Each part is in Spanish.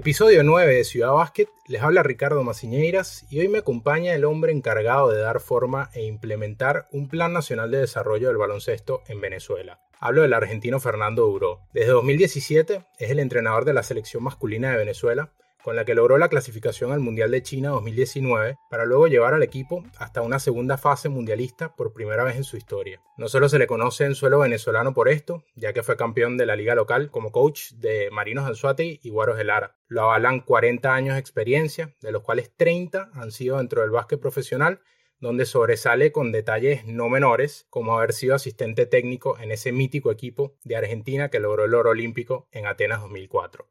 Episodio 9 de Ciudad Básquet, les habla Ricardo Maciñeiras y hoy me acompaña el hombre encargado de dar forma e implementar un Plan Nacional de Desarrollo del Baloncesto en Venezuela. Hablo del argentino Fernando Duró. Desde 2017 es el entrenador de la selección masculina de Venezuela con la que logró la clasificación al Mundial de China 2019 para luego llevar al equipo hasta una segunda fase mundialista por primera vez en su historia. No solo se le conoce en suelo venezolano por esto, ya que fue campeón de la liga local como coach de Marinos Anzuate y Guaros de Lara. Lo avalan 40 años de experiencia, de los cuales 30 han sido dentro del básquet profesional donde sobresale con detalles no menores, como haber sido asistente técnico en ese mítico equipo de Argentina que logró el oro olímpico en Atenas 2004.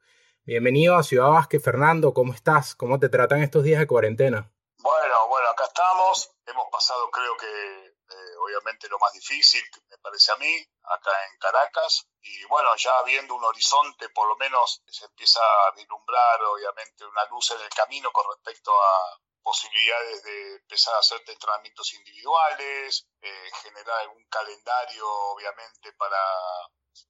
Bienvenido a Ciudad Vázquez, Fernando. ¿Cómo estás? ¿Cómo te tratan estos días de cuarentena? Bueno, bueno, acá estamos. Hemos pasado, creo que, eh, obviamente lo más difícil, me parece a mí, acá en Caracas. Y bueno, ya viendo un horizonte, por lo menos se empieza a vislumbrar, obviamente, una luz en el camino con respecto a posibilidades de empezar a hacer entrenamientos individuales, eh, generar algún calendario, obviamente, para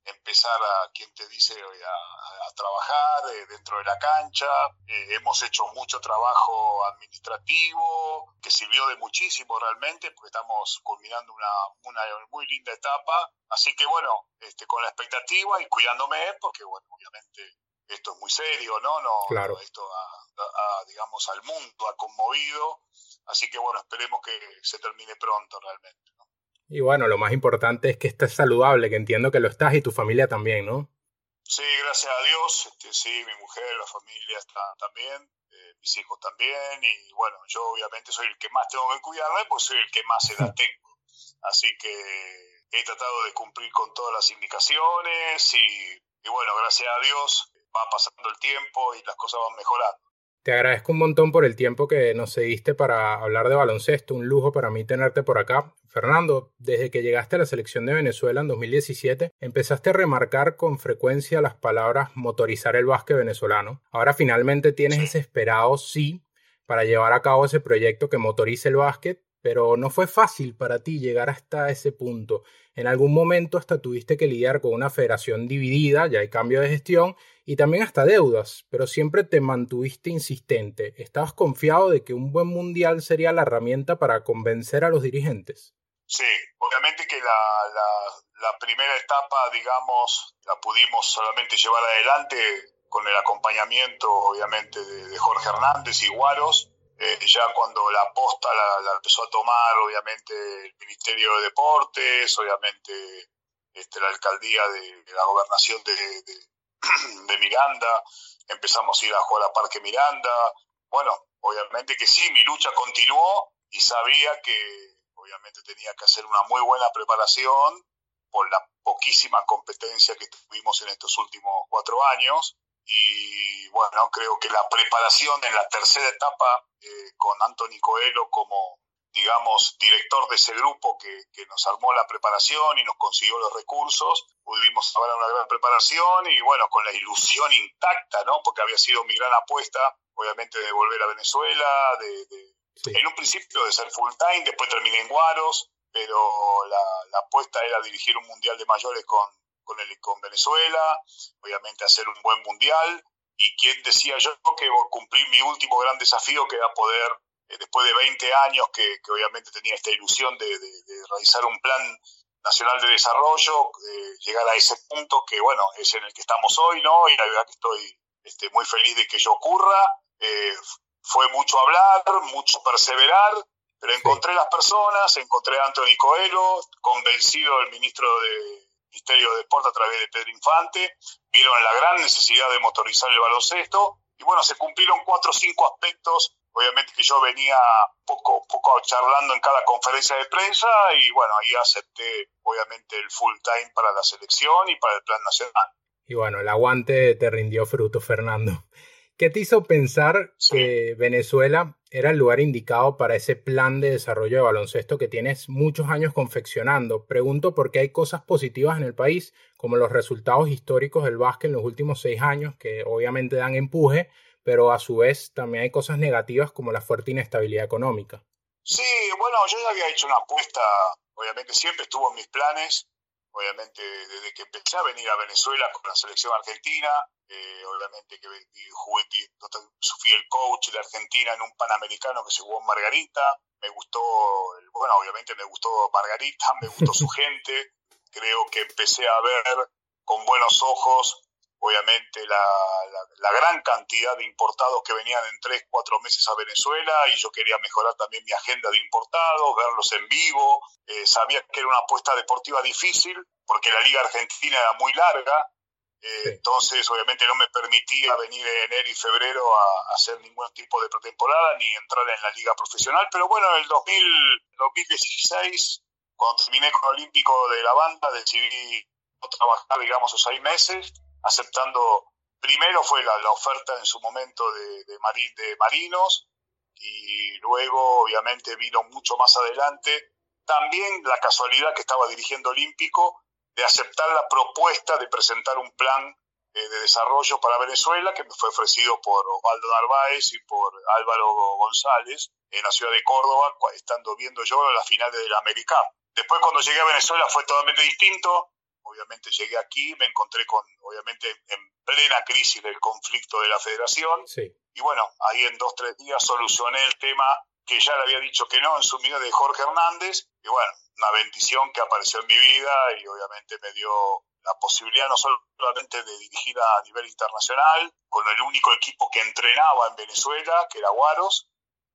empezar a, quien te dice, a, trabajar eh, dentro de la cancha. Eh, hemos hecho mucho trabajo administrativo que sirvió de muchísimo realmente porque estamos culminando una, una muy linda etapa. Así que bueno, este, con la expectativa y cuidándome porque bueno, obviamente esto es muy serio, ¿no? no claro. Esto a, digamos, al mundo ha conmovido. Así que bueno, esperemos que se termine pronto realmente. Y bueno, lo más importante es que estés saludable, que entiendo que lo estás y tu familia también, ¿no? Sí, gracias a Dios, este, sí, mi mujer, la familia están también, eh, mis hijos también, y bueno, yo obviamente soy el que más tengo que cuidarme, pues soy el que más edad tengo. Así que he tratado de cumplir con todas las indicaciones y, y bueno, gracias a Dios va pasando el tiempo y las cosas van mejorando. Te agradezco un montón por el tiempo que nos cediste para hablar de baloncesto, un lujo para mí tenerte por acá. Fernando, desde que llegaste a la selección de Venezuela en 2017, empezaste a remarcar con frecuencia las palabras motorizar el básquet venezolano. Ahora finalmente tienes ese esperado sí para llevar a cabo ese proyecto que motorice el básquet, pero no fue fácil para ti llegar hasta ese punto. En algún momento hasta tuviste que lidiar con una federación dividida, ya hay cambio de gestión, y también hasta deudas, pero siempre te mantuviste insistente. ¿Estabas confiado de que un buen mundial sería la herramienta para convencer a los dirigentes? Sí, obviamente que la, primera etapa, digamos, la pudimos solamente llevar adelante con el acompañamiento, obviamente, de, Jorge Hernández y Guaros. Eh, ya cuando la posta la, empezó a tomar, obviamente, el Ministerio de Deportes, obviamente, este, la alcaldía de, la gobernación de, de Miranda, empezamos a ir a jugar a Parque Miranda. Bueno, obviamente que sí, mi lucha continuó y sabía que obviamente tenía que hacer una muy buena preparación por la poquísima competencia que tuvimos en estos últimos cuatro años. Y bueno, creo que la preparación en la tercera etapa eh, con Anthony Coelho como digamos, director de ese grupo que, que, nos armó la preparación y nos consiguió los recursos, pudimos hacer una gran preparación y bueno, con la ilusión intacta, ¿no? Porque había sido mi gran apuesta, obviamente, de volver a Venezuela, de, en un principio de ser full time, después terminé en Guaros, pero la, apuesta era dirigir un mundial de mayores con, con, el, con Venezuela, obviamente hacer un buen mundial, y quién decía yo que cumplir mi último gran desafío que era poder eh, después de 20 años que, obviamente tenía esta ilusión de, realizar un plan nacional de desarrollo, eh, llegar a ese punto que, bueno, es en el que estamos hoy, ¿no? Y la verdad que estoy este, muy feliz de que ello ocurra. Eh, fue mucho hablar, mucho perseverar, pero encontré las personas, encontré a Antonio Coelho, convencido del ministro de Ministerio de Deporte a través de Pedro Infante, vieron la gran necesidad de motorizar el baloncesto y bueno, se cumplieron cuatro o cinco aspectos obviamente que yo venía poco, poco charlando en cada conferencia de prensa y bueno, ahí acepté obviamente el full time para la selección y para el plan nacional. Y bueno, el aguante te rindió fruto, Fernando. ¿Qué te hizo pensar que Venezuela era el lugar indicado para ese plan de desarrollo de baloncesto que tienes muchos años confeccionando? Pregunto porque hay cosas positivas en el país, como los resultados históricos del básquet en los últimos seis años, que obviamente dan empuje, pero a su vez también hay cosas negativas como la fuerte inestabilidad económica. Sí, bueno, yo ya había hecho una apuesta, obviamente siempre estuvo en mis planes, obviamente desde que empecé a venir a Venezuela con la selección argentina, eh, obviamente que jugué, fui el coach de Argentina en un Panamericano que se jugó en Margarita, me gustó, bueno, obviamente me gustó Margarita, me gustó su gente, creo que empecé a ver con buenos ojos obviamente la, la, gran cantidad de importados que venían en tres, cuatro meses a Venezuela y yo quería mejorar también mi agenda de importados, verlos en vivo. Eh, sabía que era una apuesta deportiva difícil porque la liga argentina era muy larga, eh, entonces obviamente no me permitía venir en enero y febrero a, hacer ningún tipo de pretemporada ni entrar en la liga profesional, pero bueno, en el 2000, 2016, cuando terminé con el Olímpico de la banda, decidí no trabajar, digamos, esos seis meses aceptando, primero fue la, oferta en su momento de, de, de Marinos y luego obviamente vino mucho más adelante también la casualidad que estaba dirigiendo Olímpico de aceptar la propuesta de presentar un plan eh, de desarrollo para Venezuela que me fue ofrecido por Osvaldo Narváez y por Álvaro González en la ciudad de Córdoba, estando viendo yo la final del América. Después cuando llegué a Venezuela fue totalmente distinto, obviamente llegué aquí, me encontré con, obviamente, en plena crisis del conflicto de la federación. Y bueno, ahí en dos, tres días solucioné el tema que ya le había dicho que no en su vida de Jorge Hernández. Y bueno, una bendición que apareció en mi vida y obviamente me dio la posibilidad no solamente de dirigir a nivel internacional, con el único equipo que entrenaba en Venezuela, que era Guaros,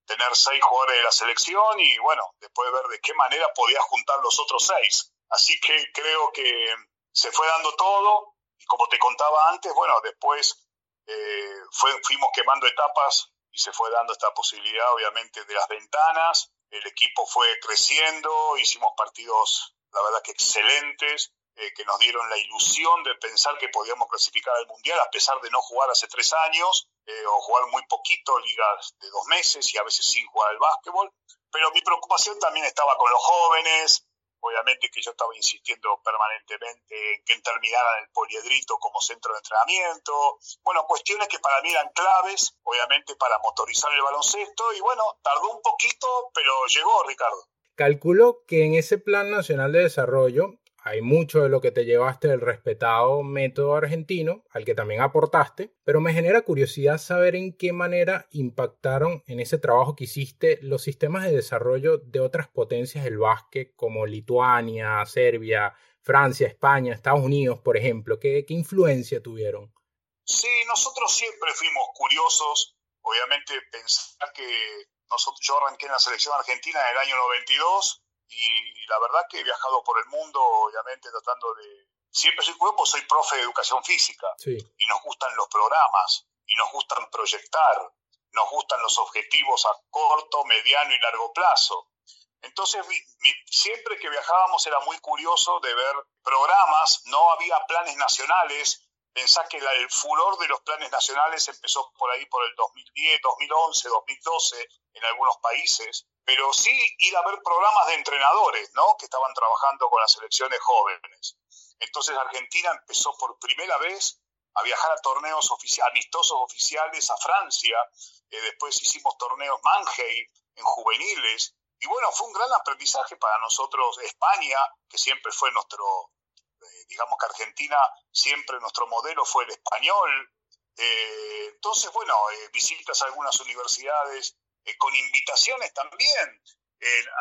tener seis jugadores de la selección y bueno, después ver de qué manera podía juntar los otros seis. Así que creo que se fue dando todo y como te contaba antes, bueno, después eh, fuimos quemando etapas y se fue dando esta posibilidad, obviamente, de las ventanas. El equipo fue creciendo, hicimos partidos, la verdad que excelentes, eh, que nos dieron la ilusión de pensar que podíamos clasificar al Mundial, a pesar de no jugar hace tres años, eh, o jugar muy poquito, ligas de dos meses y a veces sin jugar al básquetbol. Pero mi preocupación también estaba con los jóvenes, obviamente que yo estaba insistiendo permanentemente en que terminaran el poliedrito como centro de entrenamiento, bueno, cuestiones que para mí eran claves, obviamente para motorizar el baloncesto, y bueno, tardó un poquito, pero llegó Ricardo. Calculo que en ese Plan Nacional de Desarrollo hay mucho de lo que te llevaste del respetado método argentino, al que también aportaste, pero me genera curiosidad saber en qué manera impactaron en ese trabajo que hiciste los sistemas de desarrollo de otras potencias del básquet como Lituania, Serbia, Francia, España, Estados Unidos, por ejemplo. ¿Qué, qué influencia tuvieron? Sí, nosotros siempre fuimos curiosos, obviamente pensar que nosotros, yo arranqué en la selección argentina en el año 92 y la verdad que he viajado por el mundo, obviamente tratando de... Siempre soy cuerpo, soy profe de educación física y nos gustan los programas y nos gustan proyectar, nos gustan los objetivos a corto, mediano y largo plazo. Entonces, siempre que viajábamos era muy curioso de ver programas, no había planes nacionales. Pensá que el furor de los planes nacionales empezó por ahí por el 2010, 2011, 2012 en algunos países pero sí ir a ver programas de entrenadores, ¿no? Que estaban trabajando con las selecciones jóvenes. Entonces Argentina empezó por primera vez a viajar a torneos amistosos oficiales a Francia, eh, después hicimos torneos Mangey en juveniles, y bueno, fue un gran aprendizaje para nosotros España, que siempre fue nuestro, eh, digamos que Argentina, siempre nuestro modelo fue el español. Eh, entonces, bueno, visitas a algunas universidades eh, con invitaciones también.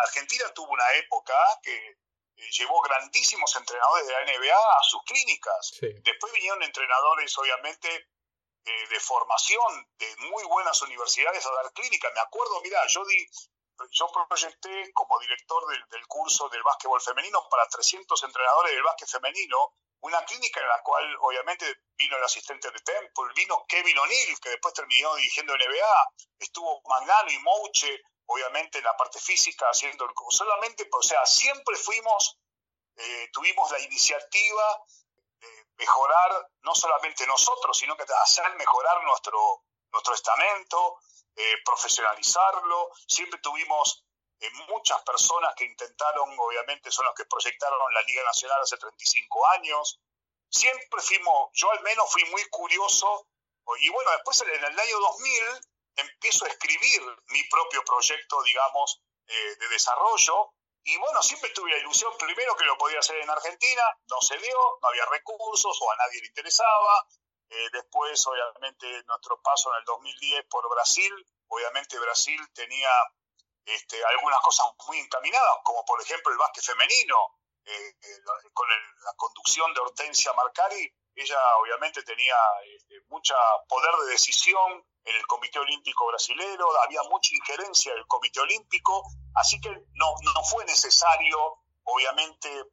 Argentina tuvo una época que eh, llevó grandísimos entrenadores de la NBA a sus clínicas. Después vinieron entrenadores, obviamente, eh, de formación de muy buenas universidades a dar clínica. Me acuerdo, mira, yo di, yo proyecté como director del, del, curso del básquetbol femenino para 300 entrenadores del básquet femenino una clínica en la cual obviamente vino el asistente de Temple, vino Kevin O'Neill, que después terminó dirigiendo NBA, estuvo Magnano y Mouche, obviamente en la parte física, haciendo el... Solamente, o sea, siempre fuimos, eh, tuvimos la iniciativa de mejorar, no solamente nosotros, sino que hacer mejorar nuestro, nuestro estamento, eh, profesionalizarlo, siempre tuvimos muchas personas que intentaron, obviamente son los que proyectaron la Liga Nacional hace 35 años. Siempre fuimos, yo al menos fui muy curioso, y bueno, después en el año 2000 empiezo a escribir mi propio proyecto, digamos, eh, de desarrollo, Y bueno, siempre tuve la ilusión, primero que lo podía hacer en Argentina, no se dio, no había recursos o a nadie le interesaba. Eh, después, obviamente, nuestro paso en el 2010 por Brasil, obviamente Brasil tenía este, algunas cosas muy encaminadas, como por ejemplo el básquet femenino, eh, eh, con la conducción de Hortensia Marcari, ella obviamente tenía este, mucho poder de decisión en el Comité Olímpico Brasilero, había mucha injerencia del Comité Olímpico, así que no, no fue necesario, obviamente,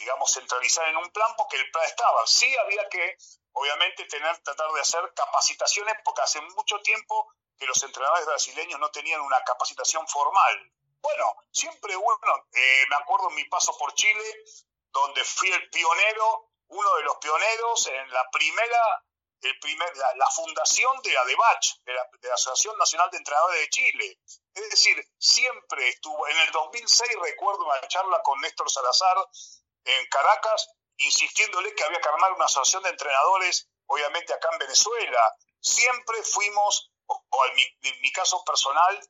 digamos, centralizar en un plan porque el plan estaba. Sí había que, obviamente, tener, tratar de hacer capacitaciones porque hace mucho tiempo que los entrenadores brasileños no tenían una capacitación formal. Bueno, siempre, bueno, eh, me acuerdo en mi paso por Chile, donde fui el pionero, uno de los pioneros en la primera, el primer, la, fundación de ADEBACH, de la, de la Asociación Nacional de Entrenadores de Chile. Es decir, siempre estuvo, en el 2006 recuerdo una charla con Néstor Salazar en Caracas, insistiéndole que había que armar una asociación de entrenadores, obviamente acá en Venezuela. Siempre fuimos, o, en, mi, caso personal,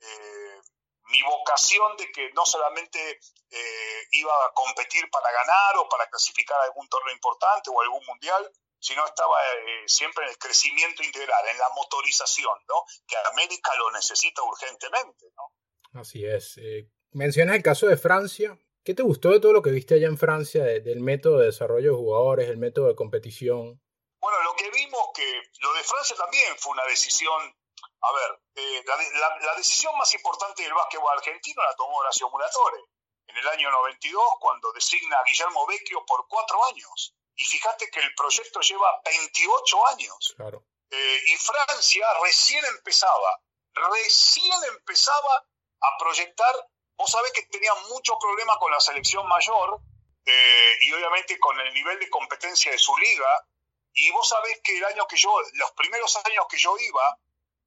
eh, mi vocación de que no solamente eh, iba a competir para ganar o para clasificar algún torneo importante o algún mundial, sino estaba eh, siempre en el crecimiento integral, en la motorización, ¿no? que América lo necesita urgentemente. ¿no? Así es. Eh, mencionas el caso de Francia. ¿Qué te gustó de todo lo que viste allá en Francia, del método de desarrollo de jugadores, el método de competición? Bueno, lo que vimos que lo de Francia también fue una decisión a ver, eh, la, decisión más importante del básquetbol argentino la tomó Horacio Muratore en el año 92 cuando designa a Guillermo Vecchio por cuatro años. Y fíjate que el proyecto lleva 28 años. Claro. Eh, y Francia recién empezaba, recién empezaba a proyectar. Vos sabés que tenía mucho problema con la selección mayor eh, y obviamente con el nivel de competencia de su liga. Y vos sabés que el año que yo, los primeros años que yo iba,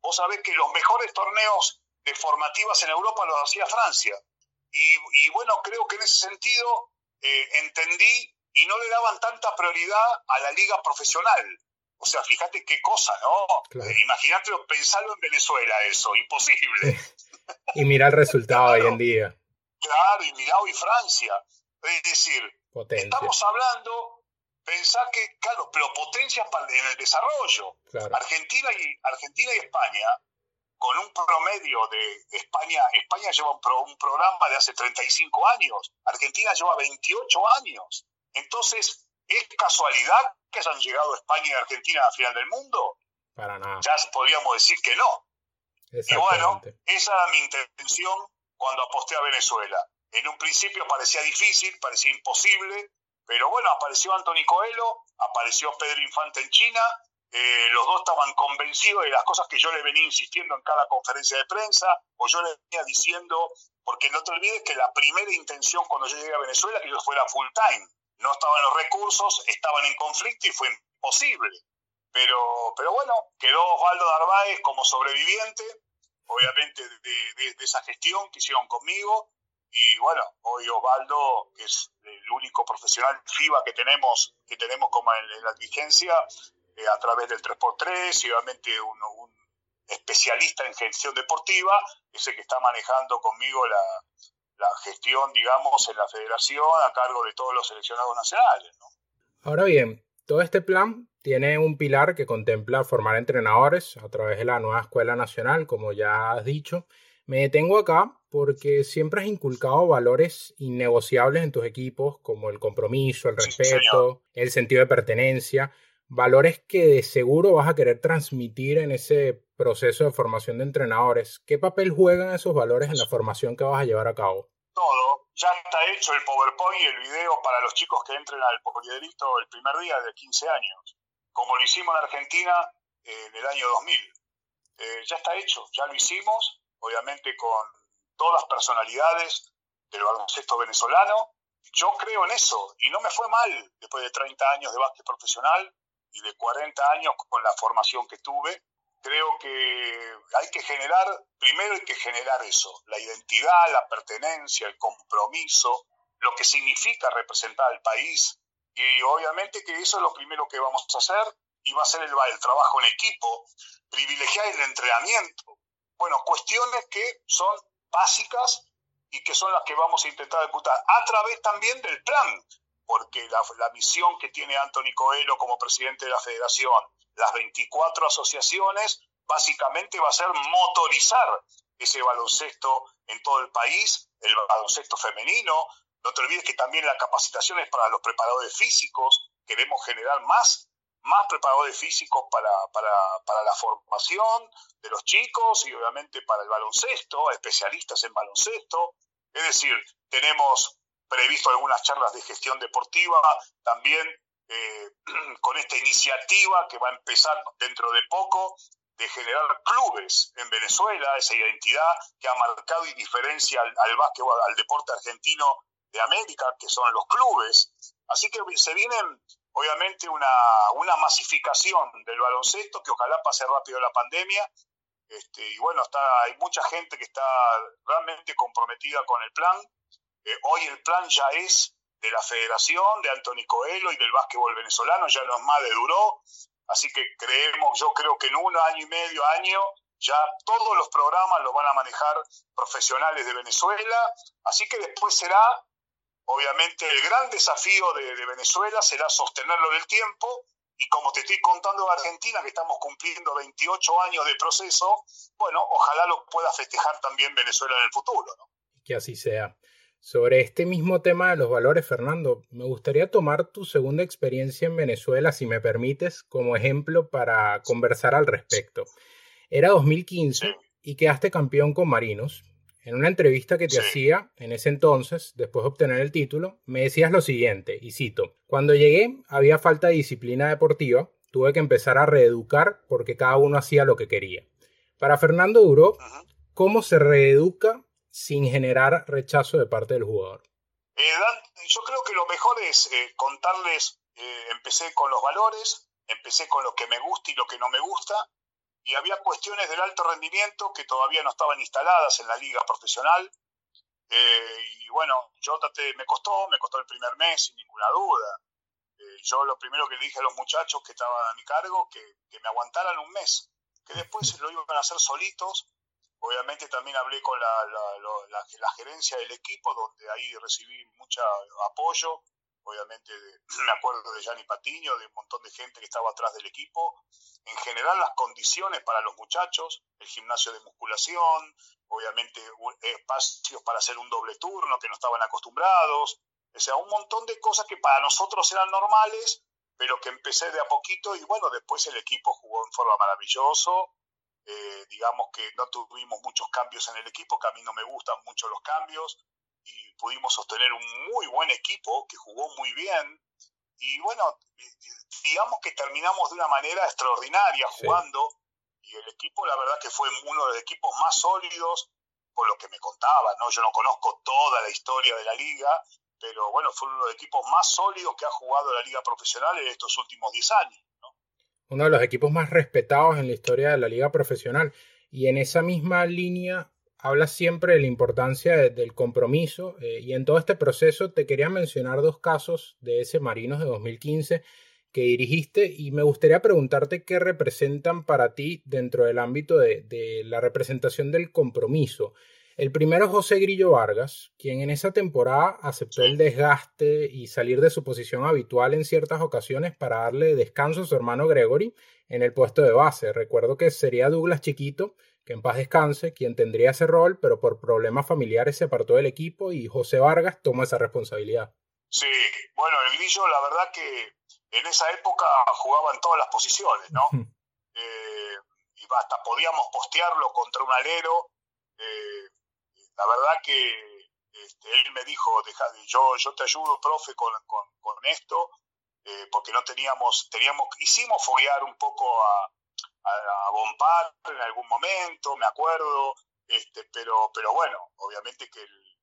Vos sabés que los mejores torneos de formativas en Europa los hacía Francia. Y, bueno, creo que en ese sentido eh, entendí y no le daban tanta prioridad a la liga profesional. O sea, fíjate qué cosa, ¿no? Eh, imagínate pensarlo en Venezuela eso, imposible. y mira el resultado hoy en día. Claro, y mira hoy Francia. Es decir, estamos hablando pensar que, claro, pero potencias en el desarrollo. Argentina, y, Argentina y España, con un promedio de España, España lleva un, programa de hace 35 años, Argentina lleva 28 años. Entonces, ¿es casualidad que hayan llegado España y Argentina a la final del mundo? Para nada. Ya podríamos decir que no. Y bueno, esa era mi intención cuando aposté a Venezuela. En un principio parecía difícil, parecía imposible, pero bueno, apareció Anthony Coelho, apareció Pedro Infante en China, eh, los dos estaban convencidos de las cosas que yo le venía insistiendo en cada conferencia de prensa, o yo le venía diciendo, porque no te olvides que la primera intención cuando yo llegué a Venezuela que yo fuera full time. No estaban los recursos, estaban en conflicto y fue imposible. Pero, pero bueno, quedó Osvaldo Narváez como sobreviviente, obviamente de, esa gestión que hicieron conmigo, y bueno, hoy Osvaldo, que es el único profesional FIBA que tenemos, que tenemos como en, la vigencia, eh, a través del 3x3 y obviamente un, especialista en gestión deportiva, es el que está manejando conmigo la, gestión, digamos, en la federación a cargo de todos los seleccionados nacionales. Ahora bien, todo este plan tiene un pilar que contempla formar entrenadores a través de la nueva Escuela Nacional, como ya has dicho. Me detengo acá porque siempre has inculcado valores innegociables en tus equipos, como el compromiso, el respeto, el sentido de pertenencia, valores que de seguro vas a querer transmitir en ese proceso de formación de entrenadores. ¿Qué papel juegan esos valores en la formación que vas a llevar a cabo? Todo. Ya está hecho el PowerPoint y el video para los chicos que entren al poliderito el primer día de 15 años, como lo hicimos en Argentina en el año 2000. Eh, ya está hecho, ya lo hicimos, obviamente con todas las personalidades del baloncesto venezolano. Yo creo en eso y no me fue mal después de 30 años de básquet profesional y de 40 años con la formación que tuve. Creo que hay que generar, primero hay que generar eso, la identidad, la pertenencia, el compromiso, lo que significa representar al país. Y obviamente que eso es lo primero que vamos a hacer y va a ser el, el trabajo en equipo, privilegiar el entrenamiento. Bueno, cuestiones que son básicas y que son las que vamos a intentar ejecutar a través también del plan, porque la, la misión que tiene Anthony Coelho como presidente de la federación, las 24 asociaciones, básicamente va a ser motorizar ese baloncesto en todo el país, el baloncesto femenino. No te olvides que también la capacitación es para los preparadores físicos. Queremos generar más, más preparadores físicos para, para la formación de los chicos y obviamente para el baloncesto, especialistas en baloncesto. Es decir, tenemos previsto algunas charlas de gestión deportiva, también eh, con esta iniciativa que va a empezar dentro de poco de generar clubes en Venezuela, esa identidad que ha marcado y diferencia al, al básquetbol, al deporte argentino de América, que son los clubes. Así que se viene obviamente una, una masificación del baloncesto que ojalá pase rápido la pandemia. Este, y bueno, está, hay mucha gente que está realmente comprometida con el plan. Eh, hoy el plan ya es de la federación, de Anthony Coelho y del básquetbol venezolano, ya no es más de Duró, así que creemos, yo creo que en un año y medio, año, ya todos los programas los van a manejar profesionales de Venezuela, así que después será, obviamente, el gran desafío de, de Venezuela será sostenerlo en el tiempo, y como te estoy contando de Argentina, que estamos cumpliendo 28 años de proceso, bueno, ojalá lo pueda festejar también Venezuela en el futuro. ¿no? Que así sea. Sobre este mismo tema de los valores, Fernando, me gustaría tomar tu segunda experiencia en Venezuela, si me permites, como ejemplo para conversar al respecto. Era 2015 y quedaste campeón con Marinos. En una entrevista que te hacía en ese entonces, después de obtener el título, me decías lo siguiente, y cito, cuando llegué había falta de disciplina deportiva, tuve que empezar a reeducar porque cada uno hacía lo que quería. Para Fernando Duro, ¿cómo se reeduca sin generar rechazo de parte del jugador? Eh, yo creo que lo mejor es eh, contarles, eh, empecé con los valores, empecé con lo que me gusta y lo que no me gusta, y había cuestiones del alto rendimiento que todavía no estaban instaladas en la liga profesional. y bueno, yo traté, me costó, me costó el primer mes, sin ninguna duda. yo lo primero que le dije a los muchachos que estaban a mi cargo, que, que me aguantaran un mes, que después lo iban a hacer solitos Obviamente también hablé con la, la, gerencia del equipo, donde ahí recibí mucho apoyo. Obviamente me acuerdo de Gianni Patiño, de un montón de gente que estaba atrás del equipo. En general las condiciones para los muchachos, el gimnasio de musculación, obviamente espacios para hacer un doble turno que no estaban acostumbrados. O sea, un montón de cosas que para nosotros eran normales, pero que empecé de a poquito y bueno, después el equipo jugó en forma maravilloso eh, digamos que no tuvimos muchos cambios en el equipo, que a mí no me gustan mucho los cambios, y pudimos sostener un muy buen equipo que jugó muy bien. Y bueno, digamos que terminamos de una manera extraordinaria jugando, y el equipo, la verdad que fue uno de los equipos más sólidos, por lo que me contaba, ¿no? Yo no conozco toda la historia de la liga, pero bueno, fue uno de los equipos más sólidos que ha jugado la liga profesional en estos últimos 10 años uno de los equipos más respetados en la historia de la liga profesional. Y en esa misma línea habla siempre de la importancia del compromiso. Eh, y en todo este proceso te quería mencionar dos casos de ese Marinos de 2015 que dirigiste y me gustaría preguntarte qué representan para ti dentro del ámbito de, de la representación del compromiso. El primero es José Grillo Vargas, quien en esa temporada aceptó el desgaste y salir de su posición habitual en ciertas ocasiones para darle descanso a su hermano Gregory en el puesto de base. Recuerdo que sería Douglas Chiquito, que en paz descanse, quien tendría ese rol, pero por problemas familiares se apartó del equipo y José Vargas toma esa responsabilidad. Sí, bueno, el Grillo la verdad que en esa época jugaba en todas las posiciones, ¿no? Eh, y hasta podíamos postearlo contra un alero. Eh, la verdad que este, él me dijo, Deja, yo, yo te ayudo, profe, con, con, esto, eh, porque no teníamos, teníamos, hicimos foguear un poco a, a, Bompar en algún momento, me acuerdo, este, pero, pero bueno, obviamente que el,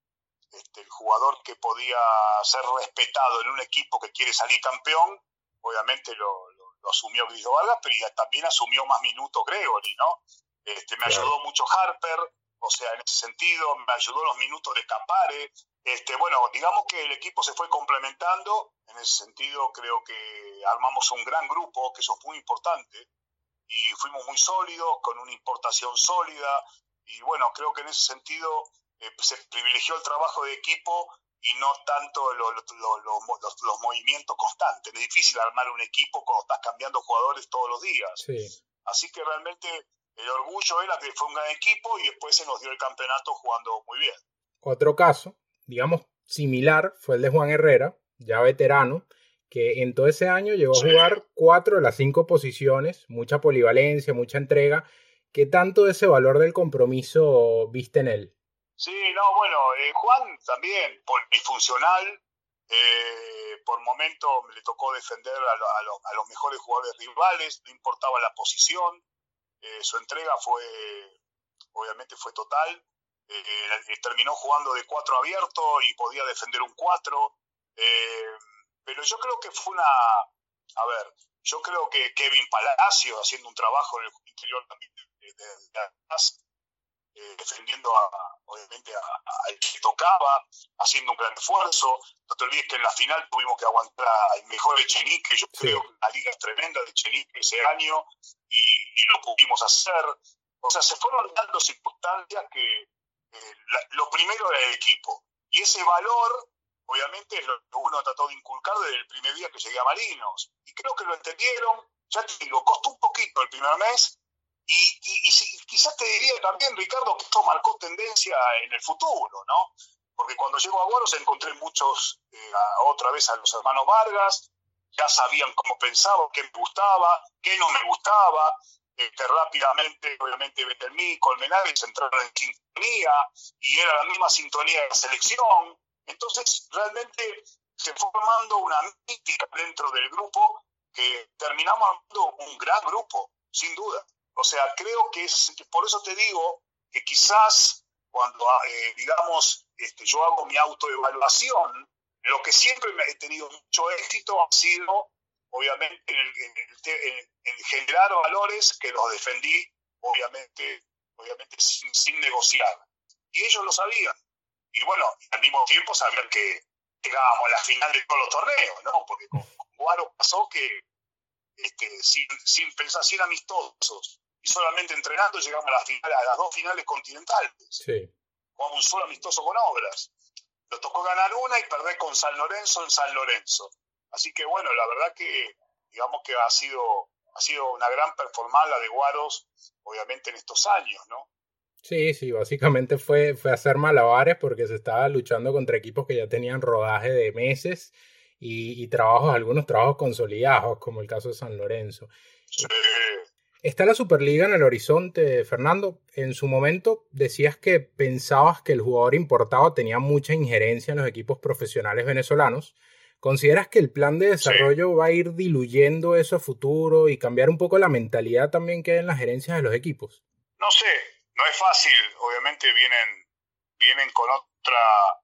este, el jugador que podía ser respetado en un equipo que quiere salir campeón, obviamente lo, lo, asumió Vargas, pero también asumió más minutos Gregory, ¿no? Este, me ayudó mucho Harper, o sea, en ese sentido me ayudó los minutos de Capare. Este, bueno, digamos que el equipo se fue complementando, en ese sentido creo que armamos un gran grupo, que eso es muy importante, y fuimos muy sólidos, con una importación sólida, y bueno, creo que en ese sentido eh, se privilegió el trabajo de equipo y no tanto los movimientos constantes. Es difícil armar un equipo cuando estás cambiando jugadores todos los días. Así que realmente el orgullo era que fue un gran equipo y después se nos dio el campeonato jugando muy bien. Otro caso, digamos, similar fue el de Juan Herrera, ya veterano, que en todo ese año llegó a jugar cuatro de las cinco posiciones, mucha polivalencia, mucha entrega. ¿Qué tanto ese valor del compromiso viste en él? Sí, no, bueno, eh, Juan también, polifuncional, eh, por momentos le tocó defender a, los mejores jugadores rivales, no importaba la posición, eh, su entrega fue, obviamente fue total, terminó jugando de cuatro abierto y podía defender un cuatro, pero yo creo que fue una, a ver, yo creo que Kevin Palacio haciendo un trabajo en el interior también de, eh, defendiendo a, obviamente al que tocaba, haciendo un gran esfuerzo. No te olvides que en la final tuvimos que aguantar al mejor Echenique, yo creo que una liga tremenda de Echenique ese año, y, lo pudimos hacer. O sea, se fueron dando circunstancias que eh, lo primero era el equipo. Y ese valor obviamente es lo que uno trató de inculcar desde el primer día que llegué a Marinos. Y creo que lo entendieron, ya te digo, costó un poquito el primer mes. Y, quizás te diría también, Ricardo, que esto marcó tendencia en el futuro, ¿no? Porque cuando llego a Guaros encontré muchos, eh, otra vez a los hermanos Vargas, ya sabían cómo pensaba, qué me gustaba, qué no me gustaba, este, rápidamente, obviamente, Betelmí, Colmenares entraron en sintonía y era la misma sintonía de la selección. Entonces, realmente se fue formando una mítica dentro del grupo que terminamos siendo un gran grupo, sin duda. O sea, creo que por eso te digo que quizás cuando, eh, digamos, este, yo hago mi autoevaluación, lo que siempre me he tenido mucho éxito ha sido, obviamente, en, generar valores que los defendí, obviamente, obviamente sin, sin negociar. Y ellos lo sabían. Y bueno, al mismo tiempo sabían que llegábamos a la final de todos los torneos, ¿no? Porque con, Guaro pasó que este, sin, sin pensar, sin amistosos y solamente entrenando llegamos a, la final, a las dos finales continentales. Sí. Jugamos un solo amistoso con obras. Nos tocó ganar una y perder con San Lorenzo en San Lorenzo. Así que bueno, la verdad que digamos que ha sido, ha sido una gran performance la de Guaros, obviamente en estos años, ¿no? Sí, sí, básicamente fue, fue hacer malabares porque se estaba luchando contra equipos que ya tenían rodaje de meses y, trabajos, algunos trabajos consolidados, como el caso de San Lorenzo. Está la Superliga en el horizonte, Fernando. En su momento decías que pensabas que el jugador importado tenía mucha injerencia en los equipos profesionales venezolanos. ¿Consideras que el plan de desarrollo va a ir diluyendo eso a futuro y cambiar un poco la mentalidad también que hay en las gerencias de los equipos? No sé, no es fácil, obviamente vienen, vienen con otra,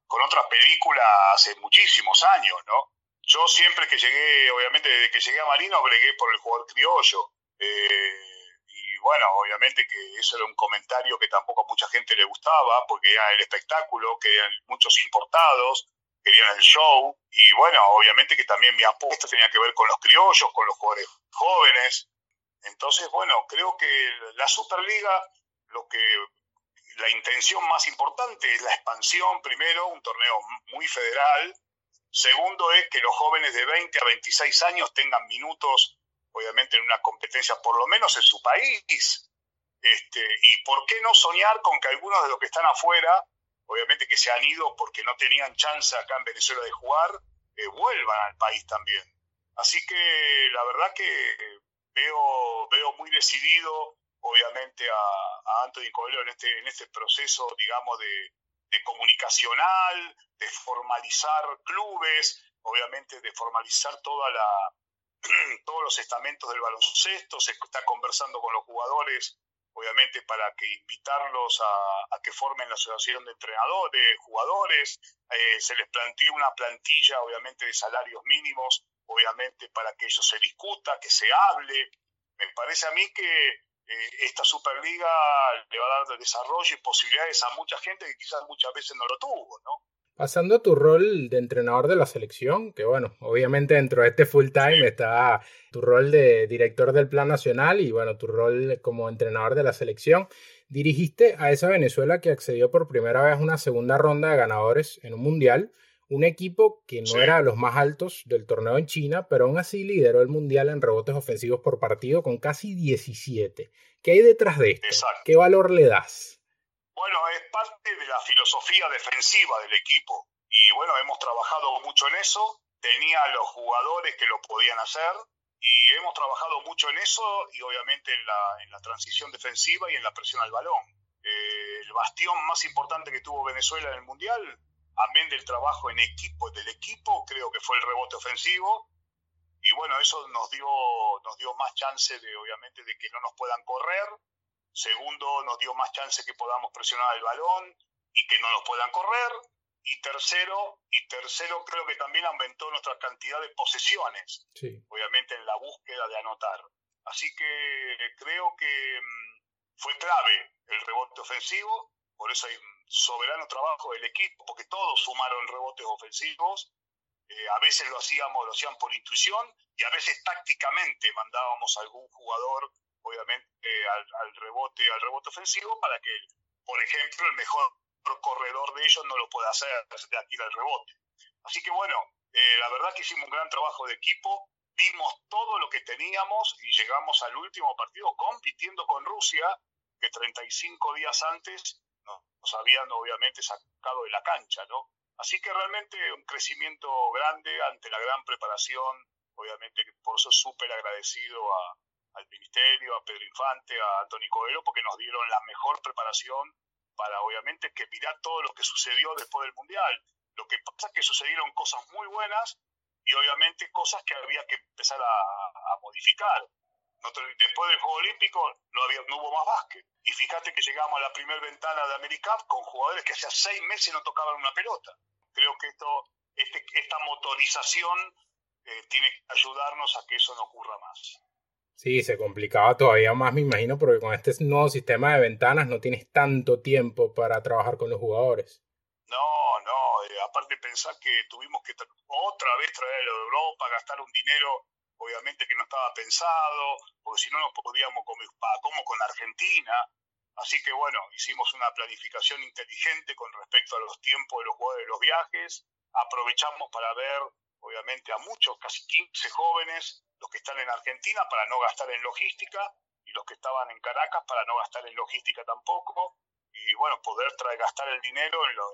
con otra película hace muchísimos años, ¿no? Yo siempre que llegué, obviamente desde que llegué a Marino, bregué por el jugador criollo. Eh, y bueno, obviamente que eso era un comentario que tampoco a mucha gente le gustaba, porque era el espectáculo, querían muchos importados, querían el show, y bueno, obviamente que también mi apuesta tenía que ver con los criollos, con los jugadores jóvenes. Entonces, bueno, creo que la Superliga lo que la intención más importante es la expansión, primero, un torneo muy federal. Segundo es que los jóvenes de 20 a 26 años tengan minutos, obviamente, en una competencia, por lo menos en su país. Este, y por qué no soñar con que algunos de los que están afuera, obviamente que se han ido porque no tenían chance acá en Venezuela de jugar, eh, vuelvan al país también. Así que la verdad que veo, veo muy decidido obviamente a, Anthony Coelho en este, en este proceso, digamos, de, comunicacional, de formalizar clubes, obviamente de formalizar toda la, todos los estamentos del baloncesto, se está conversando con los jugadores, obviamente para que invitarlos a, que formen la asociación de entrenadores, jugadores, eh, se les plantea una plantilla, obviamente, de salarios mínimos, obviamente para que ellos se discuta, que se hable. Me parece a mí que eh, esta Superliga le va a dar desarrollo y posibilidades a mucha gente que quizás muchas veces no lo tuvo, ¿no? Pasando a tu rol de entrenador de la selección, que bueno, obviamente dentro de este full time está tu rol de director del plan nacional y bueno, tu rol como entrenador de la selección. Dirigiste a esa Venezuela que accedió por primera vez a una segunda ronda de ganadores en un mundial, un equipo que no era de los más altos del torneo en China, pero aún así lideró el mundial en rebotes ofensivos por partido con casi 17. ¿Qué hay detrás de esto? ¿Qué valor le das? Bueno, es parte de la filosofía defensiva del equipo. Y bueno, hemos trabajado mucho en eso. Tenía los jugadores que lo podían hacer y hemos trabajado mucho en eso y obviamente en la, en la transición defensiva y en la presión al balón. Eh, el bastión más importante que tuvo Venezuela en el Mundial, amén del trabajo en equipo del equipo, creo que fue el rebote ofensivo. Y bueno, eso nos dio, nos dio más chance de, obviamente, de que no nos puedan correr. Segundo, nos dio más chance que podamos presionar el balón y que no nos puedan correr. Y tercero, y tercero creo que también aumentó nuestra cantidad de posesiones, obviamente en la búsqueda de anotar. Así que creo que mm, fue clave el rebote ofensivo, por eso hay soberano trabajo del equipo, porque todos sumaron rebotes ofensivos, eh, a veces lo hacíamos, lo hacían por intuición y a veces tácticamente mandábamos a algún jugador, obviamente, al, al, rebote, al rebote ofensivo para que, por ejemplo, el mejor corredor de ellos no lo puede hacer, se te el rebote. Así que bueno, eh, la verdad que hicimos un gran trabajo de equipo, dimos todo lo que teníamos y llegamos al último partido compitiendo con Rusia, que 35 días antes nos habían obviamente sacado de la cancha, ¿no? Así que realmente un crecimiento grande ante la gran preparación, obviamente por eso súper agradecido al Ministerio, a Pedro Infante, a Antonio Coelho, porque nos dieron la mejor preparación para obviamente que mirar todo lo que sucedió después del Mundial. Lo que pasa es que sucedieron cosas muy buenas y obviamente cosas que había que empezar a, modificar. después del Juego Olímpico no, había, no hubo más básquet. Y fíjate que llegamos a la primera ventana de AmeriCup con jugadores que hacía seis meses no tocaban una pelota. Creo que esto, este, esta motorización eh, tiene que ayudarnos a que eso no ocurra más. Sí, se complicaba todavía más, me imagino, porque con este nuevo sistema de ventanas no tienes tanto tiempo para trabajar con los jugadores. No, no, eh, aparte pensar que tuvimos que otra vez traerlo de Europa, gastar un dinero obviamente que no estaba pensado, porque si no nos podíamos comer como con Argentina. Así que bueno, hicimos una planificación inteligente con respecto a los tiempos de los jugadores de los viajes, aprovechamos para ver obviamente a muchos, casi 15 jóvenes los que están en Argentina para no gastar en logística y los que estaban en Caracas para no gastar en logística tampoco y bueno, poder traer, gastar el dinero en, lo,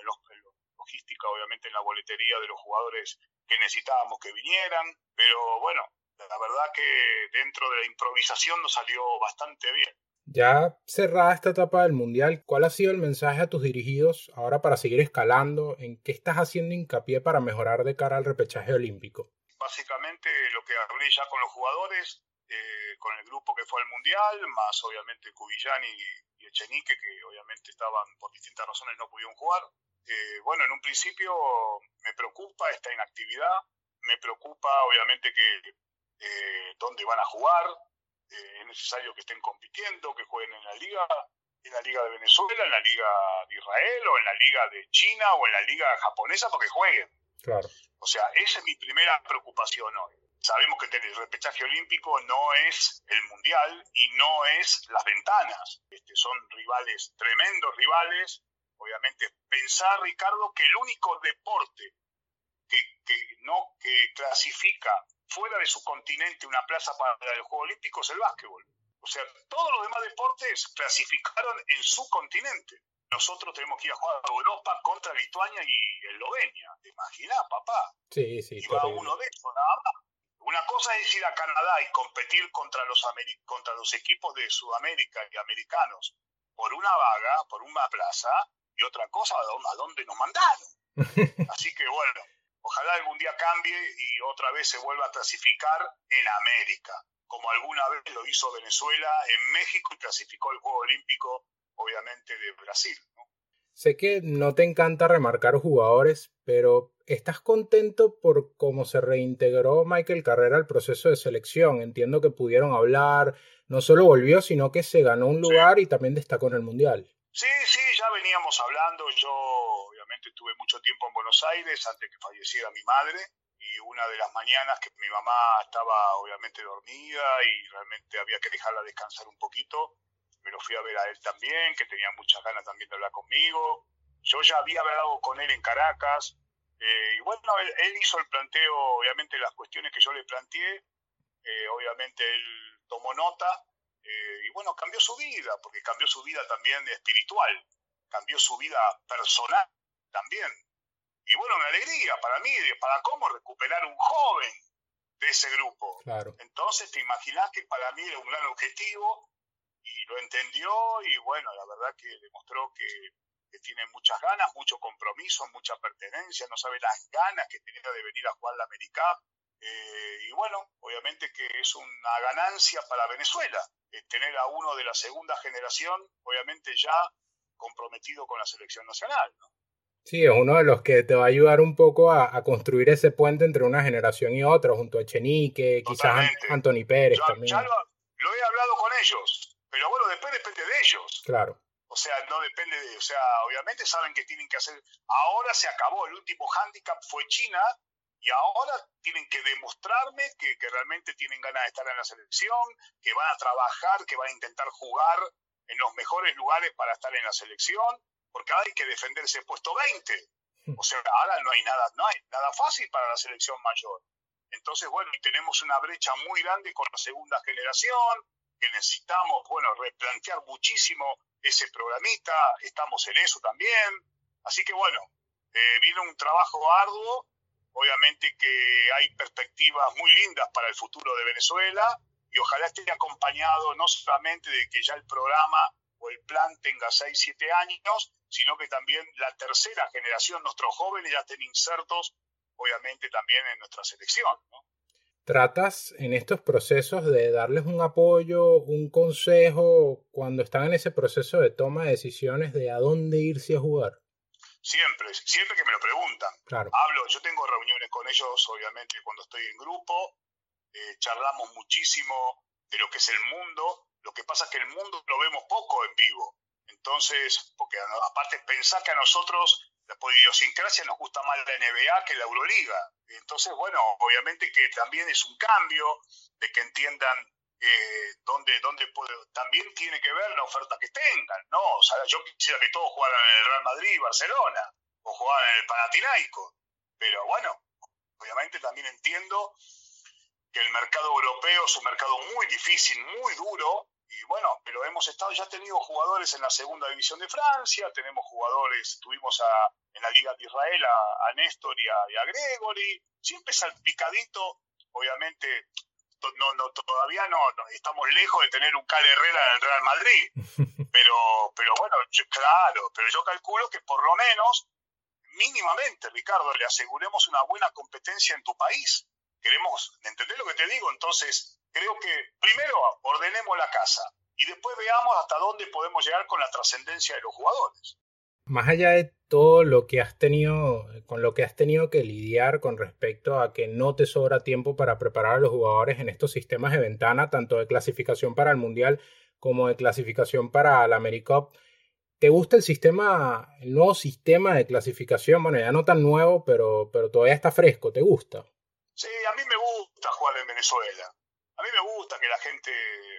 logística, obviamente en la boletería de los jugadores que necesitábamos que vinieran, pero bueno, la verdad que dentro de la improvisación nos salió bastante bien. Ya cerrada esta etapa del Mundial, ¿cuál ha sido el mensaje a tus dirigidos ahora para seguir escalando? ¿En qué estás haciendo hincapié para mejorar de cara al repechaje olímpico? básicamente lo que hablé ya con los jugadores, eh, con el grupo que fue al Mundial, más obviamente Cubillán y, Echenique, que obviamente estaban por distintas razones no pudieron jugar. Eh, bueno, en un principio me preocupa esta inactividad, me preocupa obviamente que eh, dónde van a jugar, es necesario que estén compitiendo, que jueguen en la liga, en la liga de Venezuela, en la liga de Israel o en la liga de China o en la liga japonesa, porque jueguen. Claro. O sea, esa es mi primera preocupación hoy. Sabemos que el repechaje olímpico no es el mundial y no es las ventanas. Este, son rivales, tremendos rivales. Obviamente, pensar, Ricardo, que el único deporte que, no que clasifica fuera de su continente una plaza para el Juego Olímpico es el básquetbol. O sea, todos los demás deportes clasificaron en su continente nosotros tenemos que ir a jugar a Europa contra Lituania y Eslovenia. ¿Te imaginas, papá? Sí, sí. Iba uno de esos, nada más. Una cosa es ir a Canadá y competir contra los, contra los equipos de Sudamérica y americanos por una vaga, por una plaza, y otra cosa, ¿a dónde nos mandaron? Así que bueno, ojalá algún día cambie y otra vez se vuelva a clasificar en América, como alguna vez lo hizo Venezuela en México y clasificó el Juego Olímpico obviamente de Brasil. Sé que no te encanta remarcar jugadores, pero ¿estás contento por cómo se reintegró Michael Carrera al proceso de selección? Entiendo que pudieron hablar, no solo volvió, sino que se ganó un lugar y también destacó en el Mundial. Sí, sí, ya veníamos hablando. Yo estuve mucho tiempo en Buenos Aires antes que falleciera mi madre y una de las mañanas que mi mamá estaba obviamente dormida y realmente había que dejarla descansar un poquito, me lo fui a ver a él también, que tenía muchas ganas también de hablar conmigo. Yo ya había hablado con él en Caracas, eh, y bueno, él, hizo el planteo, obviamente las cuestiones que yo le planteé, eh, obviamente él tomó nota, eh, y bueno, cambió su vida, porque cambió su vida también espiritual, cambió su vida personal también. Y bueno, una alegría para mí, para cómo recuperar un joven de ese grupo. Claro. Entonces te imaginas que para mí era un gran objetivo y lo entendió y bueno, la verdad que demostró que, tiene muchas ganas, mucho compromiso, mucha pertenencia, no sabe las ganas que tenía de venir a jugar la América. Eh, y bueno, obviamente que es una ganancia para Venezuela eh, tener a uno de la segunda generación, obviamente ya comprometido con la selección nacional. ¿no? Sí, es uno de los que te va a ayudar un poco a, construir ese puente entre una generación y otra, junto a Chenique, quizás Anthony Pérez también. Ya lo, he hablado con ellos, pero bueno, después depende de ellos. Claro. O sea, no depende de, o sea, obviamente saben que tienen que hacer. Ahora se acabó, el último handicap fue China y ahora tienen que demostrarme que, que realmente tienen ganas de estar en la selección, que van a trabajar, que van a intentar jugar en los mejores lugares para estar en la selección porque ahora hay que defender ese puesto 20. Hmm. O sea, ahora no hay nada, no hay nada fácil para la selección mayor. Entonces, bueno, y tenemos una brecha muy grande con la segunda generación, que necesitamos, bueno, replantear muchísimo ese programita, estamos en eso también. Así que bueno, eh, viene un trabajo arduo, obviamente que hay perspectivas muy lindas para el futuro de Venezuela y ojalá esté acompañado no solamente de que ya el programa o el plan tenga 6, 7 años, sino que también la tercera generación, nuestros jóvenes ya estén insertos, obviamente también en nuestra selección. ¿Tratas en estos procesos de darles un apoyo, un consejo cuando están en ese proceso de toma de decisiones de a dónde irse a jugar? Siempre, siempre que me lo preguntan. Claro. Hablo, yo tengo reuniones con ellos, obviamente, cuando estoy en grupo, eh, charlamos muchísimo de lo que es el mundo. Lo que pasa es que el mundo lo vemos poco en vivo. Entonces, porque aparte pensar que a nosotros, por idiosincrasia, nos gusta más la NBA que la Euroliga. Entonces, bueno, obviamente que también es un cambio de que entiendan eh, dónde, dónde puede, también tiene que ver la oferta que tengan, ¿no? O sea, yo quisiera que todos jugaran en el Real Madrid Barcelona, o jugaran en el Panathinaiko, pero bueno, obviamente también entiendo que el mercado europeo es un mercado muy difícil, muy duro, y bueno, pero hemos estado, ya tenido jugadores en la segunda división de Francia, tenemos jugadores, tuvimos a, en la Liga de Israel a, Néstor y a, Gregory, siempre salpicadito, obviamente no, no, todavía no, estamos lejos de tener un Cal Herrera en el Real Madrid, pero, pero bueno, claro, pero yo calculo que por lo menos, mínimamente, Ricardo, le aseguremos una buena competencia en tu país. Queremos, ¿entendés lo que te digo? Entonces, creo que primero ordenemos la casa y después veamos hasta dónde podemos llegar con la trascendencia de los jugadores. Más allá de todo lo que has tenido, con lo que has tenido que lidiar con respecto a que no te sobra tiempo para preparar a los jugadores en estos sistemas de ventana, tanto de clasificación para el Mundial como de clasificación para la AmeriCup, ¿te gusta el sistema, el nuevo sistema de clasificación? Bueno, ya no tan nuevo, pero, pero todavía está fresco, ¿te gusta? Sí, a mí me gusta jugar en Venezuela. A mí me gusta que la gente...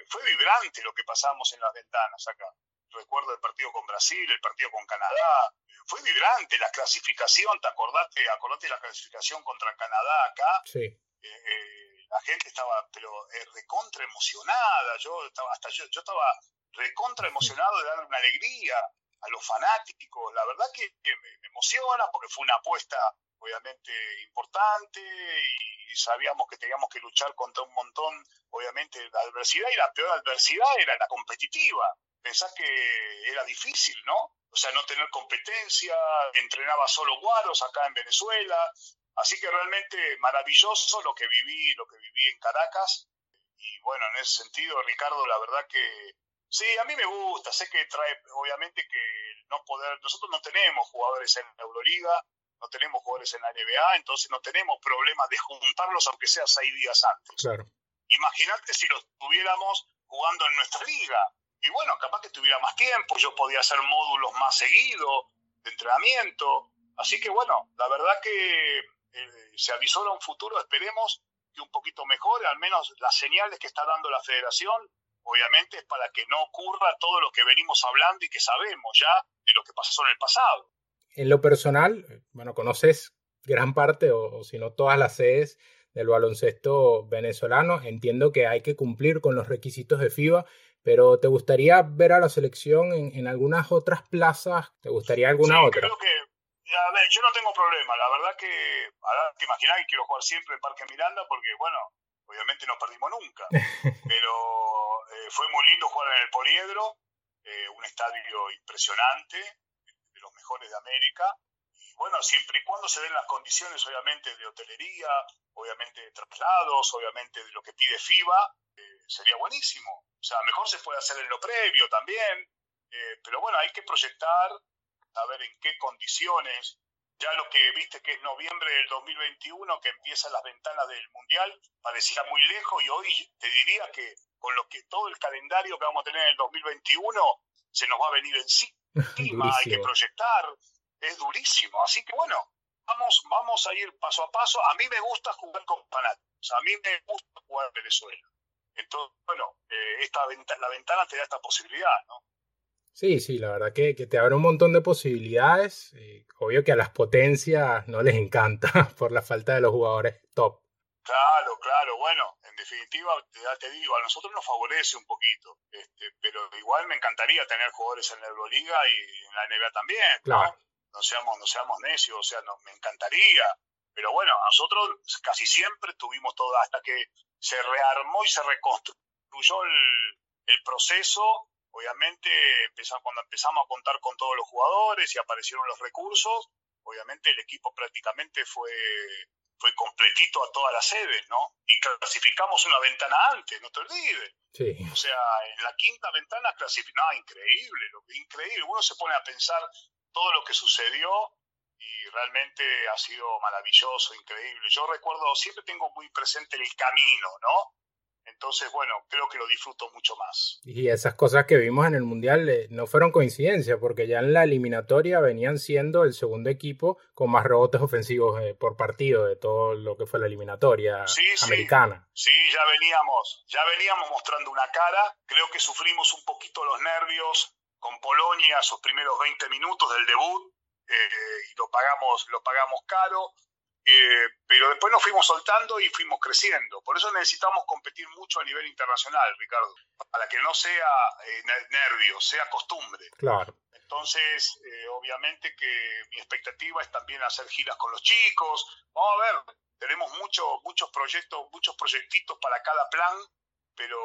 Fue vibrante lo que pasamos en las ventanas acá. Recuerdo el partido con Brasil, el partido con Canadá. Fue vibrante la clasificación, ¿te acordaste? Acordate la clasificación contra Canadá acá. Sí. Eh, eh, la gente estaba, pero eh, recontra emocionada. Yo estaba, hasta yo, yo estaba recontra emocionado de darle una alegría a los fanáticos. La verdad que, me, emociona porque fue una apuesta obviamente importante y sabíamos que teníamos que luchar contra un montón, obviamente, de adversidad y la peor adversidad era la competitiva. Pensás que era difícil, ¿no? O sea, no tener competencia, entrenaba solo Guaros acá en Venezuela, así que realmente maravilloso lo que viví, lo que viví en Caracas. Y bueno, en ese sentido, Ricardo, la verdad que sí, a mí me gusta, sé que trae, obviamente que no poder, nosotros no tenemos jugadores en la Euroliga, no tenemos jugadores en la NBA, entonces no tenemos problemas de juntarlos aunque sea seis días antes. Claro. Imagínate si los tuviéramos jugando en nuestra liga. Y bueno, capaz que tuviera más tiempo, yo podía hacer módulos más seguidos de entrenamiento. Así que bueno, la verdad que eh, se avisora un futuro, esperemos que un poquito mejore, al menos las señales que está dando la federación obviamente es para que no ocurra todo lo que venimos hablando y que sabemos ya de lo que pasó en el pasado. En lo personal, bueno, conoces gran parte o, si no todas las sedes del baloncesto venezolano. Entiendo que hay que cumplir con los requisitos de FIBA, pero ¿te gustaría ver a la selección en, algunas otras plazas? ¿Te gustaría alguna sí, otra? Creo que, a ver, yo no tengo problema. La verdad que, ahora te imaginas que quiero jugar siempre en Parque Miranda porque, bueno, obviamente no perdimos nunca. pero eh, fue muy lindo jugar en el Poliedro, eh, un estadio impresionante, los mejores de América bueno, siempre y cuando se den las condiciones, obviamente, de hotelería, obviamente de traslados, obviamente de lo que pide FIBA, eh, sería buenísimo. O sea, mejor se puede hacer en lo previo también, eh, pero bueno, hay que proyectar, a ver en qué condiciones. Ya lo que viste que es noviembre del 2021, que empiezan las ventanas del Mundial, parecía muy lejos y hoy te diría que con lo que todo el calendario que vamos a tener en el 2021 se nos va a venir encima, hay que proyectar, es durísimo. Así que bueno, vamos, vamos a ir paso a paso. A mí me gusta jugar con fanáticos, a mí me gusta jugar en Venezuela. Entonces, bueno, eh, esta la ventana te da esta posibilidad, ¿no? Sí, sí, la verdad que, te abre un montón de posibilidades. Eh, obvio que a las potencias no les encanta por la falta de los jugadores top. Claro, claro, bueno, en definitiva, ya te digo, a nosotros nos favorece un poquito, este, pero igual me encantaría tener jugadores en la Euroliga y en la NBA también. Claro no seamos, no seamos necios, o sea, no, me encantaría. Pero bueno, nosotros casi siempre tuvimos todo, hasta que se rearmó y se reconstruyó el, el proceso, obviamente empezamos, cuando empezamos a contar con todos los jugadores y aparecieron los recursos, obviamente el equipo prácticamente fue, fue completito a todas las sedes, ¿no? Y clasificamos una ventana antes, no te olvides. Sí. O sea, en la quinta ventana clasificamos, increíble, lo, increíble. Uno se pone a pensar todo lo que sucedió y realmente ha sido maravilloso, increíble. Yo recuerdo, siempre tengo muy presente el camino, ¿no? Entonces, bueno, creo que lo disfruto mucho más. Y esas cosas que vimos en el Mundial eh, no fueron coincidencia, porque ya en la eliminatoria venían siendo el segundo equipo con más rebotes ofensivos eh, por partido de todo lo que fue la eliminatoria americana. Sí, sí, ya veníamos, ya veníamos mostrando una cara. Creo que sufrimos un poquito los nervios con Polonia sus primeros 20 minutos del debut eh, y lo pagamos, lo pagamos caro, eh, pero después nos fuimos soltando y fuimos creciendo. Por eso necesitamos competir mucho a nivel internacional, Ricardo, para que no sea eh, nervio, sea costumbre. Claro. Entonces, obviamente que mi expectativa es también hacer giras con los chicos. Vamos a ver, tenemos muchos muchos proyectos, muchos proyectitos para cada plan, pero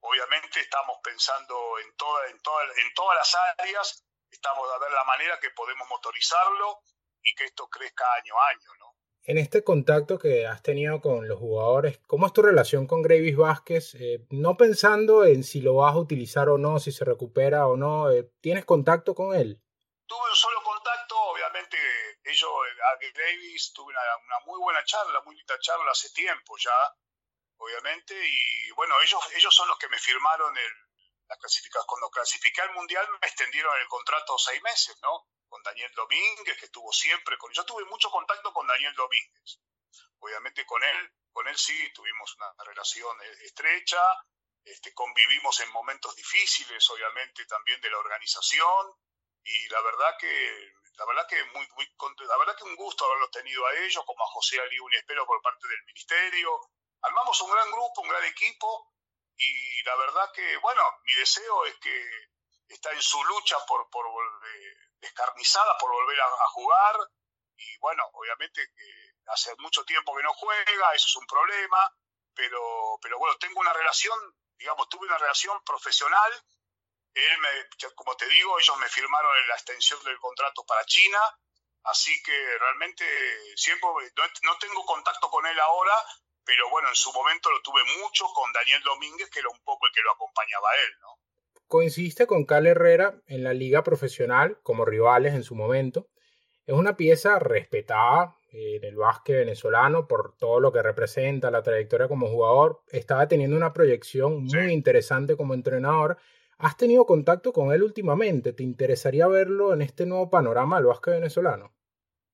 obviamente estamos pensando en, toda, en, toda, en todas las áreas, estamos a ver la manera que podemos motorizarlo y que esto crezca año a año, ¿no? En este contacto que has tenido con los jugadores, ¿cómo es tu relación con Gravis Vázquez? Eh, no pensando en si lo vas a utilizar o no, si se recupera o no, eh, ¿tienes contacto con él? Tuve un solo contacto, obviamente ellos, a Gravis tuve una, una muy buena charla, muy linda charla hace tiempo ya, obviamente, y bueno, ellos, ellos son los que me firmaron el, Cuando clasifiqué al Mundial me extendieron el contrato seis meses, ¿no? Con Daniel Domínguez, que estuvo siempre con... Yo tuve mucho contacto con Daniel Domínguez. Obviamente con él, con él sí tuvimos una relación estrecha, este, convivimos en momentos difíciles, obviamente, también de la organización, y la verdad que la verdad que muy, muy la verdad que un gusto haberlos tenido a ellos, como a José Ali espero por parte del ministerio, armamos un gran grupo, un gran equipo y la verdad que, bueno, mi deseo es que está en su lucha por, por descarnizada por volver a, jugar. Y bueno, obviamente que hace mucho tiempo que no juega, eso es un problema, pero, pero bueno, tengo una relación, digamos, tuve una relación profesional, él me, como te digo, ellos me firmaron la extensión del contrato para China, así que realmente siempre no, no tengo contacto con él ahora, pero bueno, en su momento lo tuve mucho con Daniel Domínguez, que era un poco el que lo acompañaba a él, ¿no? Coincidiste con Cal Herrera en la liga profesional como rivales en su momento. Es una pieza respetada eh, del básquet venezolano por todo lo que representa, la trayectoria como jugador. Estaba teniendo una proyección muy interesante como entrenador. ¿Has tenido contacto con él últimamente? ¿Te interesaría verlo en este nuevo panorama del básquet venezolano?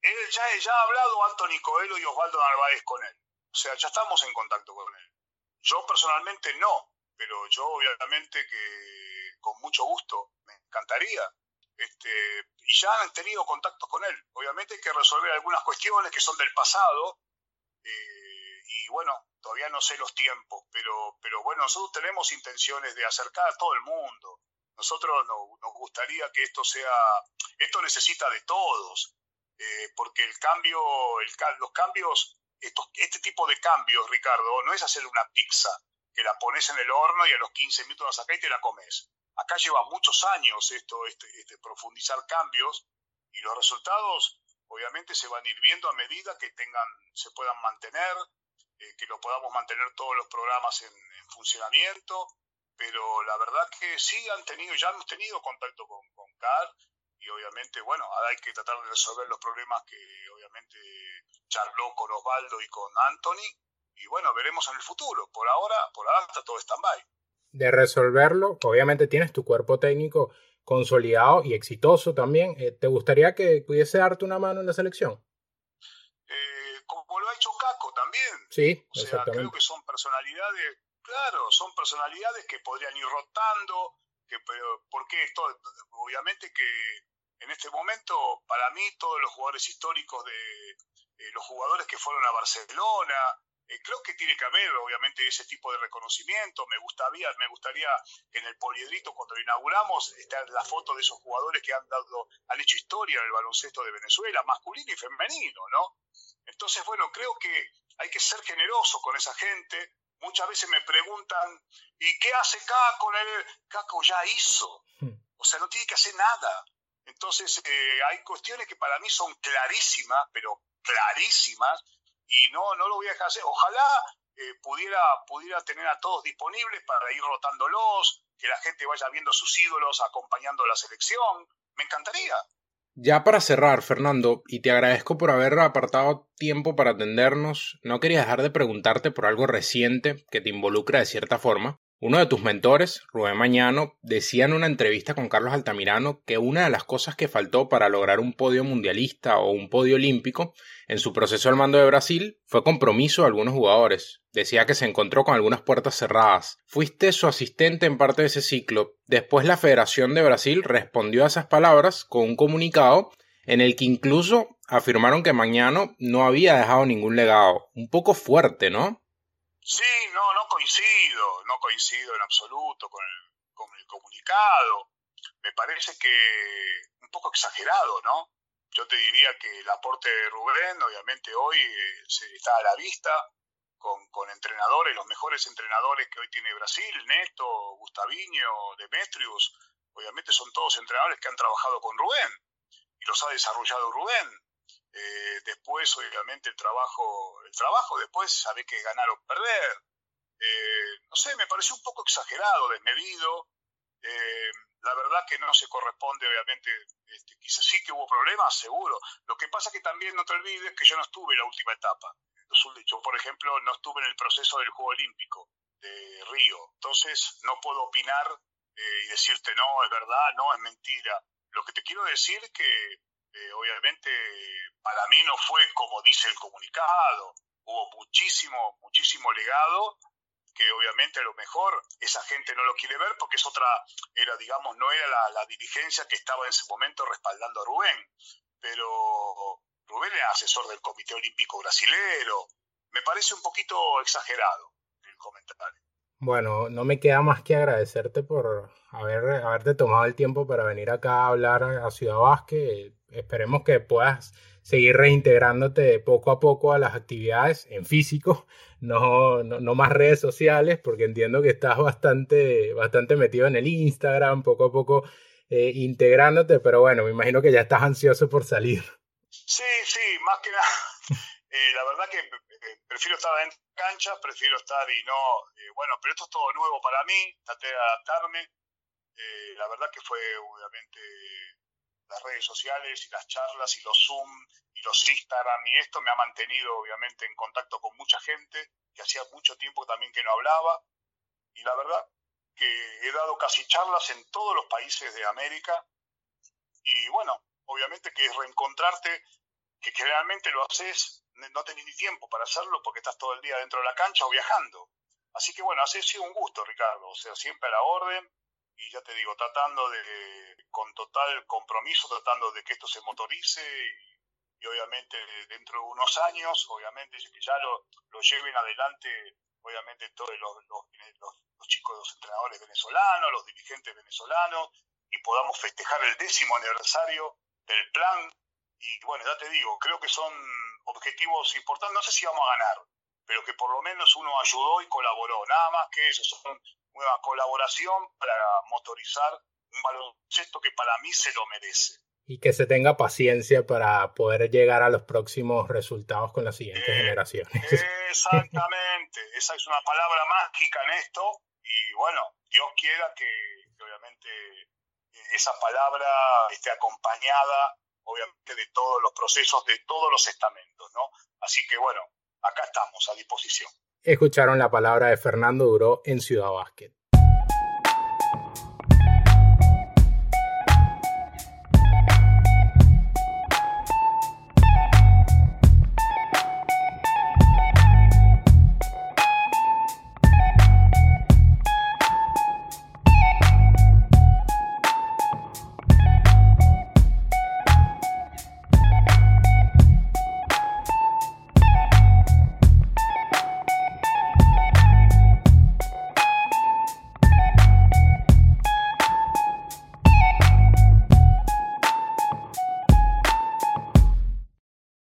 Él ya, ya ha hablado Anthony Coelho y Osvaldo Narváez con él. O sea, ya estamos en contacto con él. Yo personalmente no, pero yo obviamente que con mucho gusto, me encantaría. Este, y ya han tenido contactos con él. Obviamente hay que resolver algunas cuestiones que son del pasado. Eh, y bueno, todavía no sé los tiempos, pero, pero bueno, nosotros tenemos intenciones de acercar a todo el mundo. Nosotros nos gustaría que esto sea, esto necesita de todos, eh, porque el cambio, el, los cambios, este tipo de cambios, Ricardo, no es hacer una pizza, que la pones en el horno y a los 15 minutos la sacás y te la comes. Acá lleva muchos años esto, este, este, profundizar cambios y los resultados obviamente se van a ir viendo a medida que tengan, se puedan mantener, eh, que lo podamos mantener todos los programas en, funcionamiento, pero la verdad que sí han tenido, ya hemos tenido contacto con, con y obviamente, bueno, ahora hay que tratar de resolver los problemas que obviamente charló con Osvaldo y con Anthony y bueno, veremos en el futuro. Por ahora, por ahora está todo stand-by. De resolverlo, obviamente tienes tu cuerpo técnico consolidado y exitoso también. Eh, ¿Te gustaría que pudiese darte una mano en la selección? Eh, como lo ha hecho Caco también. Sí, o sea, creo que son personalidades, claro, son personalidades que podrían ir rotando, que, pero, porque esto, obviamente que en este momento, para mí, todos los jugadores históricos de eh, los jugadores que fueron a Barcelona, eh, creo que tiene que haber, obviamente, ese tipo de reconocimiento. Me gustaría, me gustaría que en el poliedrito, cuando lo inauguramos, esté la foto de esos jugadores que han dado, han hecho historia en el baloncesto de Venezuela, masculino y femenino, ¿no? Entonces, bueno, creo que hay que ser generoso con esa gente. Muchas veces me preguntan, ¿y qué hace Caco? Caco ya hizo. Hmm. O sea, no tiene que hacer nada. Entonces, eh, hay cuestiones que para mí son clarísimas, pero clarísimas, y no, no lo voy a dejar hacer. Ojalá eh, pudiera, pudiera tener a todos disponibles para ir rotándolos, que la gente vaya viendo sus ídolos acompañando la selección. Me encantaría. Ya para cerrar, Fernando, y te agradezco por haber apartado tiempo para atendernos, no quería dejar de preguntarte por algo reciente que te involucra de cierta forma. Uno de tus mentores, Rubén Mañano, decía en una entrevista con Carlos Altamirano que una de las cosas que faltó para lograr un podio mundialista o un podio olímpico en su proceso al mando de Brasil fue compromiso de algunos jugadores. Decía que se encontró con algunas puertas cerradas. Fuiste su asistente en parte de ese ciclo. Después la Federación de Brasil respondió a esas palabras con un comunicado en el que incluso afirmaron que Mañano no había dejado ningún legado. Un poco fuerte, ¿no? Sí, no, no coincido, no coincido en absoluto con el, con el comunicado. Me parece que un poco exagerado, ¿no? Yo te diría que el aporte de Rubén, obviamente hoy eh, se está a la vista con, con, entrenadores, los mejores entrenadores que hoy tiene Brasil, Neto, Gustaviño, Demetrius, obviamente son todos entrenadores que han trabajado con Rubén y los ha desarrollado Rubén. Eh, después, obviamente, el trabajo, el trabajo después sabe que ganar o perder. Eh, no sé, me pareció un poco exagerado, desmedido. Eh, la verdad que no se corresponde, obviamente, este, quizás sí que hubo problemas, seguro. Lo que pasa que también no te olvides que yo no estuve en la última etapa. Yo, por ejemplo, no estuve en el proceso del Juego Olímpico de Río. Entonces, no puedo opinar y decirte, no, es verdad, no, es mentira. Lo que te quiero decir es que eh, obviamente para mí no fue como dice el comunicado, hubo muchísimo, muchísimo legado que obviamente a lo mejor esa gente no lo quiere ver porque es otra, era digamos, no era la, dirigencia que estaba en ese momento respaldando a Rubén, pero Rubén era asesor del Comité Olímpico Brasilero, me parece un poquito exagerado el comentario. Bueno, no me queda más que agradecerte por haber, haberte tomado el tiempo para venir acá a hablar a Ciudad Vázquez esperemos que puedas seguir reintegrándote poco a poco a las actividades en físico, no, no, más redes sociales, porque entiendo que estás bastante, bastante metido en el Instagram, poco a poco eh, integrándote, pero bueno, me imagino que ya estás ansioso por salir. Sí, sí, más que nada. Eh, la verdad que eh, prefiero estar en cancha, prefiero estar y no, bueno, pero esto es todo nuevo para mí, traté de adaptarme. la verdad que fue obviamente las redes sociales y las charlas y los Zoom y los Instagram y esto me ha mantenido obviamente en contacto con mucha gente que hacía mucho tiempo también que no hablaba y la verdad que he dado casi charlas en todos los países de América y bueno, obviamente que es reencontrarte, que generalmente lo haces, no tenés ni tiempo para hacerlo porque estás todo el día dentro de la cancha o viajando. Así que bueno, ha sido un gusto, Ricardo, o sea, siempre a la orden y ya te digo, tratando de, con total compromiso, tratando de que esto se motorice y, obviamente dentro de unos años, obviamente que ya lo, lo lleven adelante, obviamente todos los, los, los, chicos, los entrenadores venezolanos, los dirigentes venezolanos, y podamos festejar el décimo aniversario del plan. Y bueno, ya te digo, creo que son objetivos importantes, no sé si vamos a ganar, pero que por lo menos uno ayudó y colaboró. Nada más que eso, son una colaboración para motorizar un baloncesto que para mí se lo merece. Y que se tenga paciencia para poder llegar a los próximos resultados con las siguientes eh, generaciones. Exactamente, esa es una palabra mágica en esto y bueno, Dios quiera que, que obviamente esa palabra esté acompañada obviamente de todos los procesos, de todos los estamentos, ¿no? Así que bueno, acá estamos a disposición. Escucharon la palabra de Fernando Duró en Ciudad Básquet.